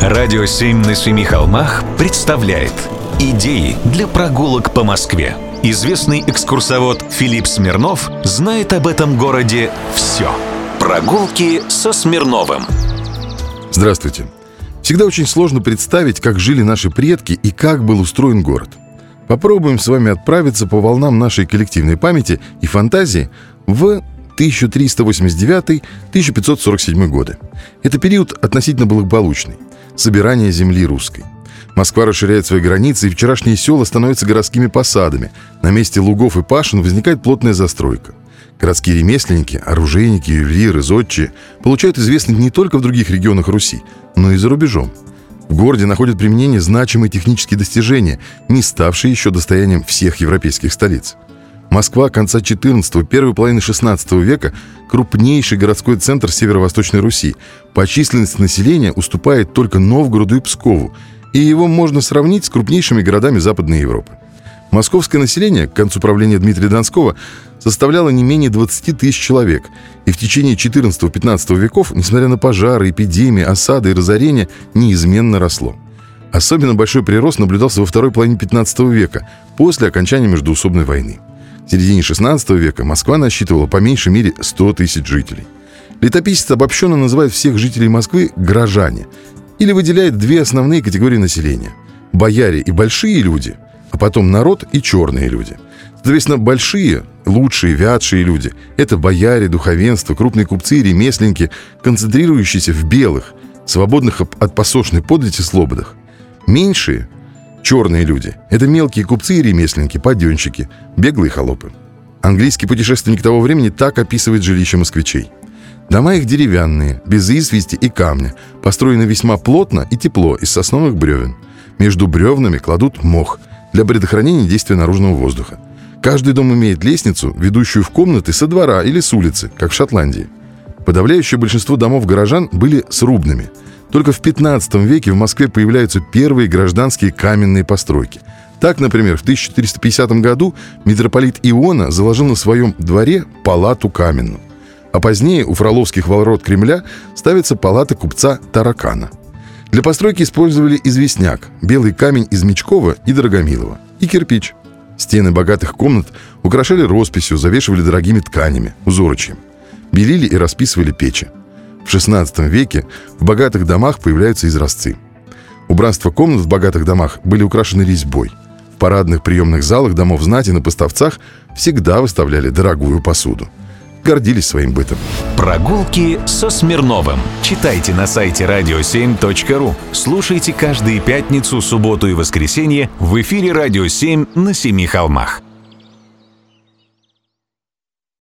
Радио «Семь на семи холмах» представляет Идеи для прогулок по Москве. Известный экскурсовод Филипп Смирнов знает об этом городе все. Прогулки со Смирновым. Здравствуйте. Всегда очень сложно представить, как жили наши предки и как был устроен город. Попробуем с вами отправиться по волнам нашей коллективной памяти и фантазии в 1389-1547 годы. Это период относительно благополучный собирания земли русской. Москва расширяет свои границы, и вчерашние села становятся городскими посадами. На месте лугов и пашин возникает плотная застройка. Городские ремесленники, оружейники, ювелиры, зодчие получают известность не только в других регионах Руси, но и за рубежом. В городе находят применение значимые технические достижения, не ставшие еще достоянием всех европейских столиц – Москва конца XIV, первой половины XVI века – крупнейший городской центр Северо-Восточной Руси. По численности населения уступает только Новгороду и Пскову, и его можно сравнить с крупнейшими городами Западной Европы. Московское население к концу правления Дмитрия Донского составляло не менее 20 тысяч человек, и в течение XIV-XV веков, несмотря на пожары, эпидемии, осады и разорения, неизменно росло. Особенно большой прирост наблюдался во второй половине XV века, после окончания междуусобной войны. В середине 16 века Москва насчитывала по меньшей мере 100 тысяч жителей. Летописец обобщенно называет всех жителей Москвы «горожане» или выделяет две основные категории населения – бояре и большие люди, а потом народ и черные люди. Соответственно, большие, лучшие, вятшие люди – это бояре, духовенство, крупные купцы и ремесленники, концентрирующиеся в белых, свободных от посошной подати слободах. Меньшие Черные люди – это мелкие купцы и ремесленники, паденщики, беглые холопы. Английский путешественник того времени так описывает жилища москвичей. Дома их деревянные, без извести и камня, построены весьма плотно и тепло из сосновых бревен. Между бревнами кладут мох для предохранения действия наружного воздуха. Каждый дом имеет лестницу, ведущую в комнаты со двора или с улицы, как в Шотландии. Подавляющее большинство домов горожан были срубными – только в 15 веке в Москве появляются первые гражданские каменные постройки. Так, например, в 1450 году митрополит Иона заложил на своем дворе палату каменную. А позднее у фроловских ворот Кремля ставится палата купца Таракана. Для постройки использовали известняк, белый камень из Мечкова и Дорогомилова, и кирпич. Стены богатых комнат украшали росписью, завешивали дорогими тканями, узорочьем. Белили и расписывали печи. В XVI веке в богатых домах появляются изразцы. Убранство комнат в богатых домах были украшены резьбой. В парадных приемных залах домов знати на поставцах всегда выставляли дорогую посуду. Гордились своим бытом. Прогулки со Смирновым. Читайте на сайте radio7.ru. Слушайте каждые пятницу, субботу и воскресенье в эфире «Радио 7» на Семи холмах.